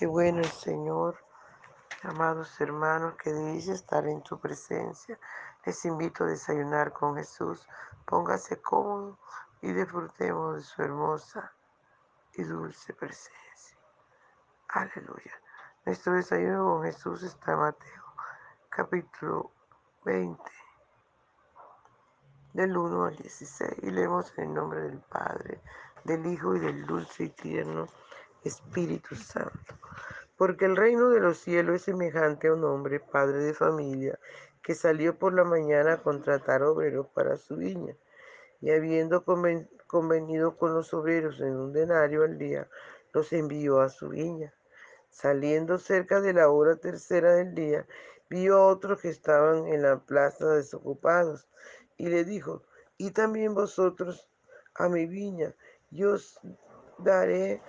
Qué bueno el Señor. Amados hermanos, que dice estar en tu presencia. Les invito a desayunar con Jesús. Póngase cómodo y disfrutemos de su hermosa y dulce presencia. Aleluya. Nuestro desayuno con Jesús está en Mateo, capítulo 20, del 1 al 16. Y leemos en el nombre del Padre, del Hijo y del dulce y tierno Espíritu Santo. Porque el reino de los cielos es semejante a un hombre, padre de familia, que salió por la mañana a contratar obreros para su viña. Y habiendo convenido con los obreros en un denario al día, los envió a su viña. Saliendo cerca de la hora tercera del día, vio a otros que estaban en la plaza desocupados, y le dijo, y también vosotros a mi viña, yo os daré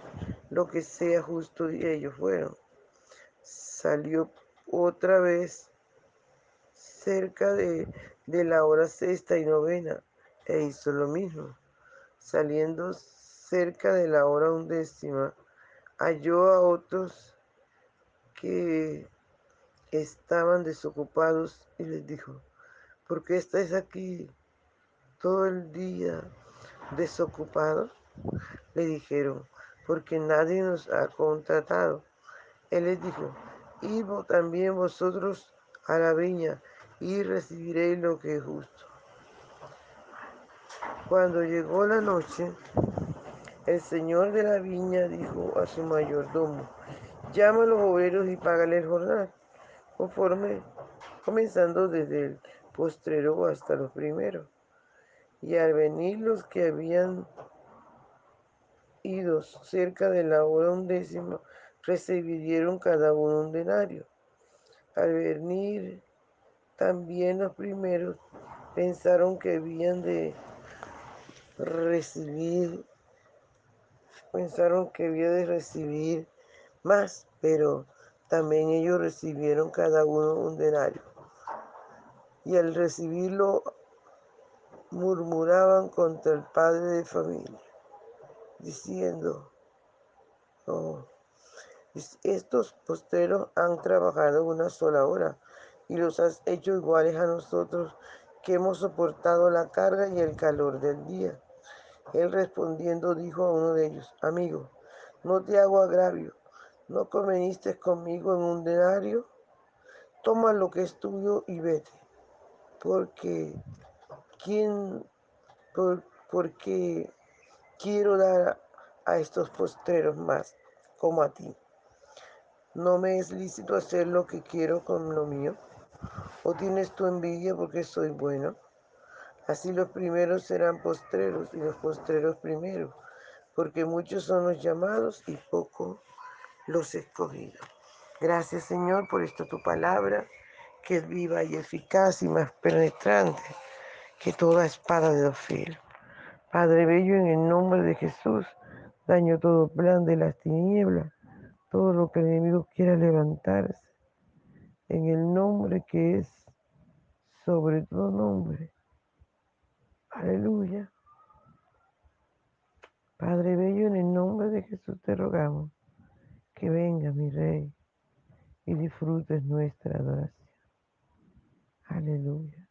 lo que sea justo, y ellos fueron. Salió otra vez cerca de, la hora sexta y novena e hizo lo mismo. Saliendo cerca de la hora undécima, halló a otros que estaban desocupados y les dijo, ¿por qué estáis aquí todo el día desocupados? Le dijeron, porque nadie nos ha contratado. Él les dijo, id también vosotros a la viña y recibiréis lo que es justo. Cuando llegó la noche, el señor de la viña dijo a su mayordomo, llama a los obreros y págale el jornal, conforme, comenzando desde el postrero hasta los primeros. Y al venir los que habían idos cerca de la hora undécima recibieron cada uno un denario. Al venir también los primeros pensaron que habían de recibir, pensaron que había de recibir más, pero también ellos recibieron cada uno un denario. Y al recibirlo murmuraban contra el padre de familia diciendo, oh, estos posteros han trabajado una sola hora y los has hecho iguales a nosotros que hemos soportado la carga y el calor del día. Él respondiendo dijo a uno de ellos, amigo, no te hago agravio, ¿no conveniste conmigo en un denario? Toma lo que es tuyo y vete, porque ¿quién, por, porque quiero dar a estos postreros más como a ti. ¿No me es lícito hacer lo que quiero con lo mío? ¿O tienes tu envidia porque soy bueno? Así los primeros serán postreros y los postreros primeros, porque muchos son los llamados y pocos los escogidos. Gracias Señor por esta tu palabra, que es viva y eficaz y más penetrante que toda espada de dos filos. Padre Bello, en el nombre de Jesús, daño todo plan de las tinieblas, todo lo que el enemigo quiera levantarse, en el nombre que es sobre todo nombre. Aleluya. Padre Bello, en el nombre de Jesús te rogamos que venga mi Rey y disfrutes nuestra adoración. Aleluya.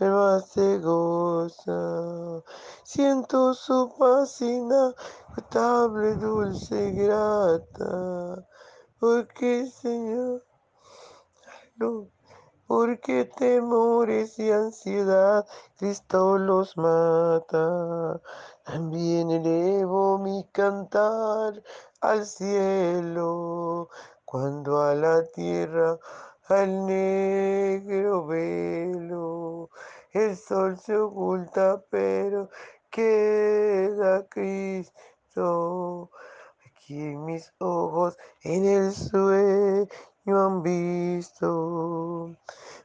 el más se goza. Siento su paz inagotable, dulce grata, porque Señor, no, porque temores y ansiedad Cristo los mata. También elevo mi cantar al cielo, cuando a la tierra al negro. El sol se oculta, pero queda Cristo. Aquí mis ojos en el sueño han visto.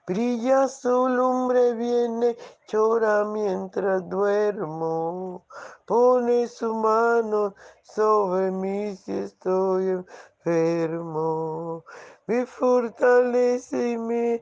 Brilla su lumbre, viene, llora mientras duermo. Pone su mano sobre mí si estoy enfermo. Me fortalece y me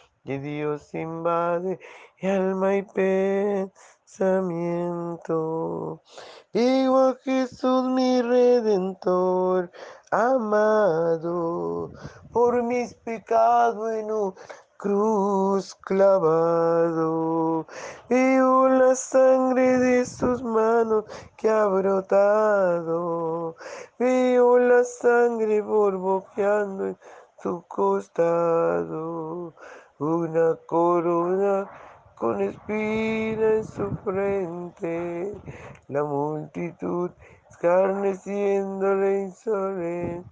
que Dios invade mi alma y pensamiento. Vivo a Jesús mi redentor, amado, por mis pecados en un cruz clavado. Veo la sangre de sus manos que ha brotado. Veo la sangre borboqueando en su costado. Una corona con espina en su frente. La multitud escarneciéndole insolente.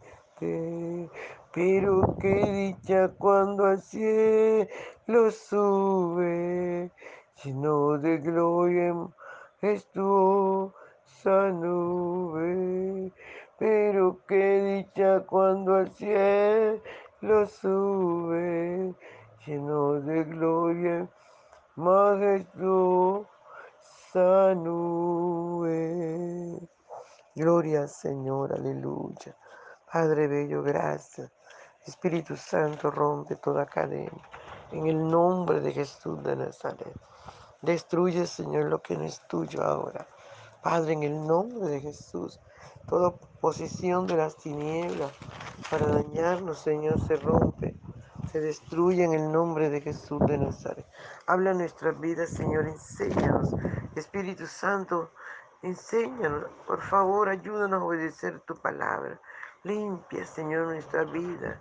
Pero qué dicha cuando al cielo sube, lleno de gloria estuvo esa nube. Pero qué dicha cuando al cielo sube, lleno de gloria majestuosa nube. Gloria Señor, aleluya. Padre Bello, gracias. Espíritu Santo, rompe toda cadena. En el nombre de Jesús de Nazaret. Destruye, Señor, lo que no es tuyo ahora. Padre, en el nombre de Jesús, toda posición de las tinieblas para dañarnos, Señor, se rompe, se destruye en el nombre de Jesús de Nazaret. Habla nuestras vidas, Señor, enséñanos. Espíritu Santo, enséñanos. Por favor, ayúdanos a obedecer tu palabra. Limpia, Señor, nuestra vida.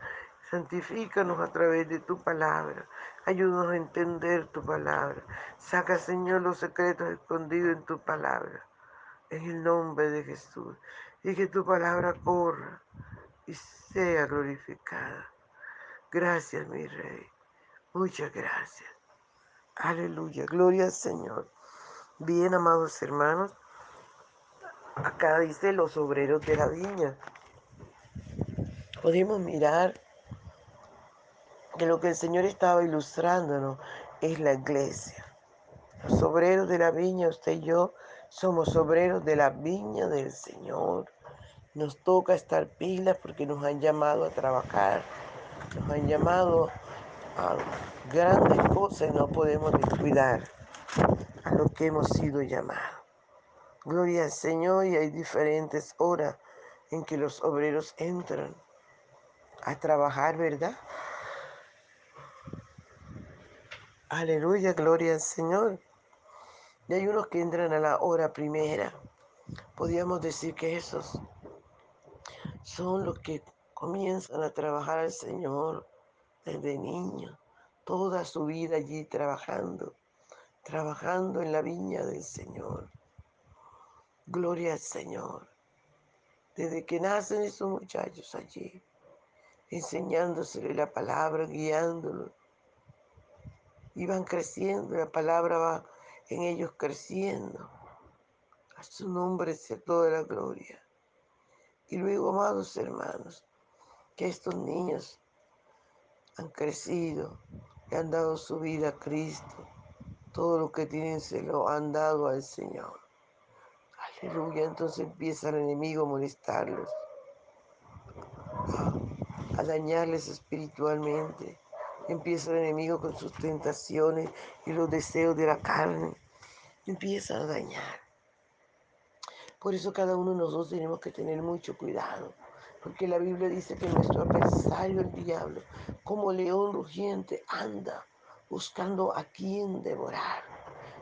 Santifícanos a través de tu palabra. Ayúdanos a entender tu palabra. Saca, Señor, los secretos escondidos en tu palabra. En el nombre de Jesús. Y que tu palabra corra y sea glorificada. Gracias, mi Rey. Muchas gracias. Aleluya. Gloria al Señor. Bien, amados hermanos. Acá dice los obreros de la viña podemos mirar que lo que el Señor estaba ilustrándonos es la iglesia. Los obreros de la viña, usted y yo, somos obreros de la viña del Señor. Nos toca estar pilas porque nos han llamado a trabajar, nos han llamado a grandes cosas y no podemos descuidar a lo que hemos sido llamados. Gloria al Señor y hay diferentes horas en que los obreros entran a trabajar, ¿verdad? Aleluya, gloria al Señor. Y hay unos que entran a la hora primera. Podríamos decir que esos son los que comienzan a trabajar al Señor desde niños, toda su vida allí trabajando, trabajando en la viña del Señor. Gloria al Señor. Desde que nacen esos muchachos allí, enseñándosele la palabra, guiándolos. Y van creciendo, la palabra va en ellos creciendo. A su nombre sea toda la gloria. Y luego, amados hermanos, que estos niños han crecido, le han dado su vida a Cristo. Todo lo que tienen se lo han dado al Señor. Aleluya. Entonces empieza el enemigo a molestarlos a dañarles espiritualmente. Empieza el enemigo con sus tentaciones y los deseos de la carne. Empieza a dañar. Por eso cada uno de nosotros tenemos que tener mucho cuidado. Porque la Biblia dice que nuestro adversario, el diablo, como león rugiente, anda buscando a quien devorar.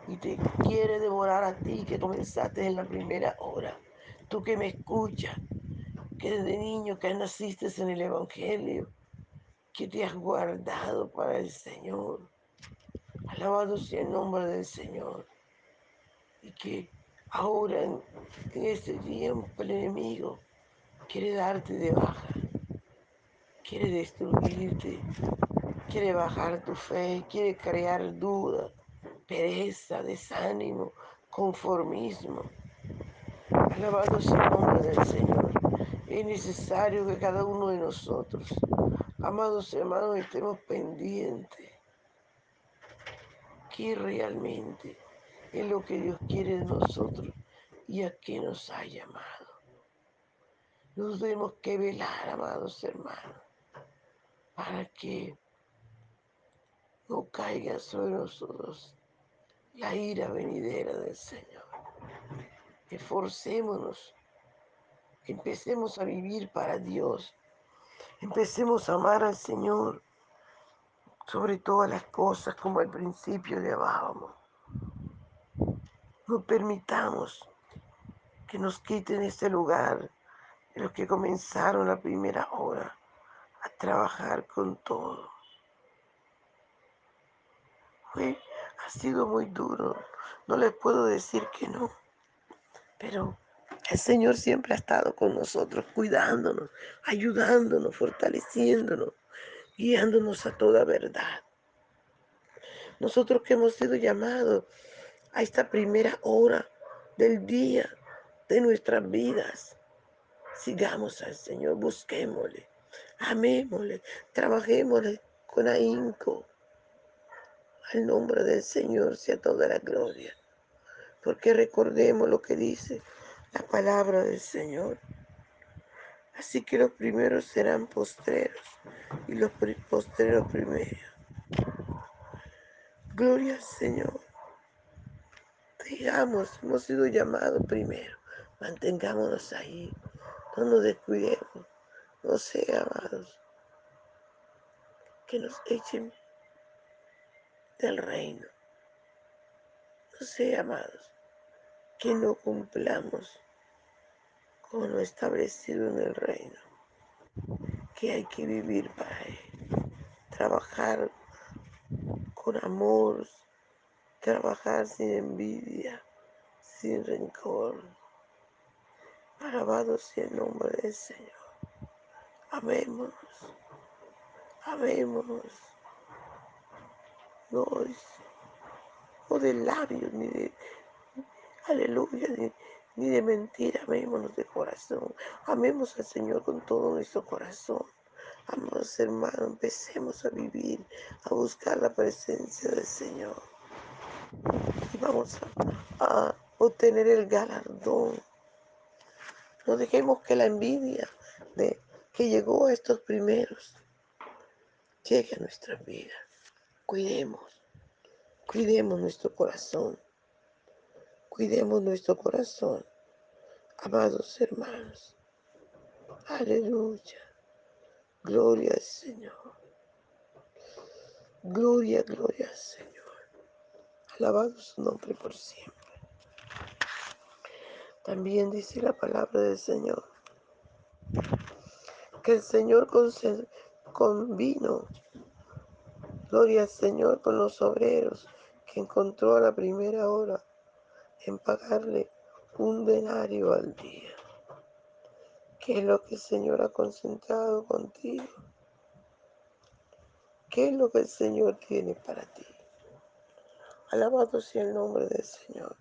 Y te quiere devorar a ti que comenzaste en la primera hora. Tú que me escuchas, que desde niño que naciste en el Evangelio, que te has guardado para el Señor. Alabado sea el nombre del Señor. Y que ahora en, este tiempo el enemigo quiere darte de baja, quiere destruirte, quiere bajar tu fe, quiere crear duda, pereza, desánimo, conformismo. Alabado sea el nombre del Señor. Es necesario que cada uno de nosotros, amados hermanos, estemos pendientes que realmente es lo que Dios quiere de nosotros y a qué nos ha llamado. Nos tenemos que velar, amados hermanos, para que no caiga sobre nosotros la ira venidera del Señor. Esforcémonos, empecemos a vivir para Dios, empecemos a amar al Señor sobre todas las cosas como al principio le amábamos. No permitamos que nos quiten este lugar los que comenzaron la primera hora a trabajar con todo. Fue, ha sido muy duro, no les puedo decir que no, pero el Señor siempre ha estado con nosotros, cuidándonos, ayudándonos, fortaleciéndonos, guiándonos a toda verdad. Nosotros que hemos sido llamados a esta primera hora del día de nuestras vidas, sigamos al Señor, busquémosle, amémosle, trabajémosle con ahínco. Al nombre del Señor sea toda la gloria, porque recordemos lo que dice la palabra del Señor. Así que los primeros serán postreros y los postreros primeros. Gloria al Señor. Digamos, hemos sido llamados primero. Mantengámonos ahí. No nos descuidemos. No sea, amados, que nos echen del reino. No sea, amados, que no cumplamos con lo establecido en el reino. Que hay que vivir para Él. Trabajar con amor, trabajar sin envidia, sin rencor. Alabado sea el nombre del Señor. Amémonos, amémonos. No, no de labios, ni de aleluya, ni, de mentira. Amémonos de corazón. Amemos al Señor con todo nuestro corazón. Amados hermanos, empecemos a vivir, a buscar la presencia del Señor. Y vamos a obtener el galardón. No dejemos que la envidia de que llegó a estos primeros llegue a nuestra vida. Cuidemos, cuidemos nuestro corazón. Cuidemos nuestro corazón, amados hermanos. Aleluya. Gloria al Señor. Gloria, gloria al Señor. Alabado su nombre por siempre. También dice la palabra del Señor que el Señor convino, gloria al Señor, con los obreros que encontró a la primera hora en pagarle un denario al día. ¿Qué es lo que el Señor ha concentrado contigo? ¿Qué es lo que el Señor tiene para ti? Alabado sea el nombre del Señor.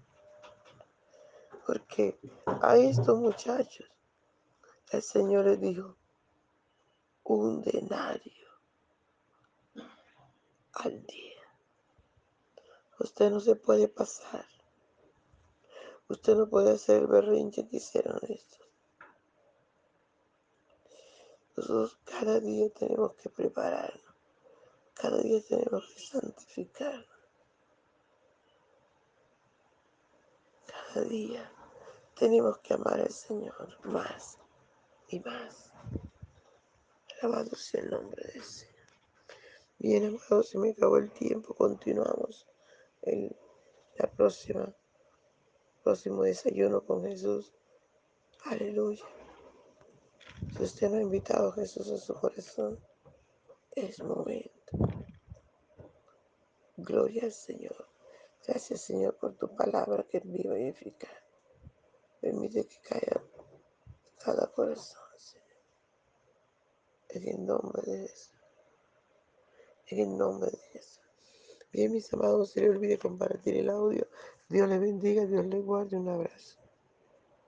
Porque a estos muchachos el Señor les dijo un denario al día. Usted no se puede pasar. Usted no puede hacer el berrinche que hicieron estos. Nosotros cada día tenemos que prepararnos, cada día tenemos que santificarnos, cada día tenemos que amar al Señor más y más. Alabado sea el nombre del Señor. Bien, amados, se me acabó el tiempo. Continuamos el la próxima, próximo desayuno con Jesús. Aleluya. Si usted no ha invitado a Jesús a su corazón, es momento. Gloria al Señor. Gracias, Señor, por tu palabra que es viva y eficaz. Permite que caiga cada corazón, Señor. En el nombre de Jesús. En el nombre de Jesús. Bien, mis amados, se le olvide compartir el audio. Dios les bendiga, Dios les guarde. Un abrazo.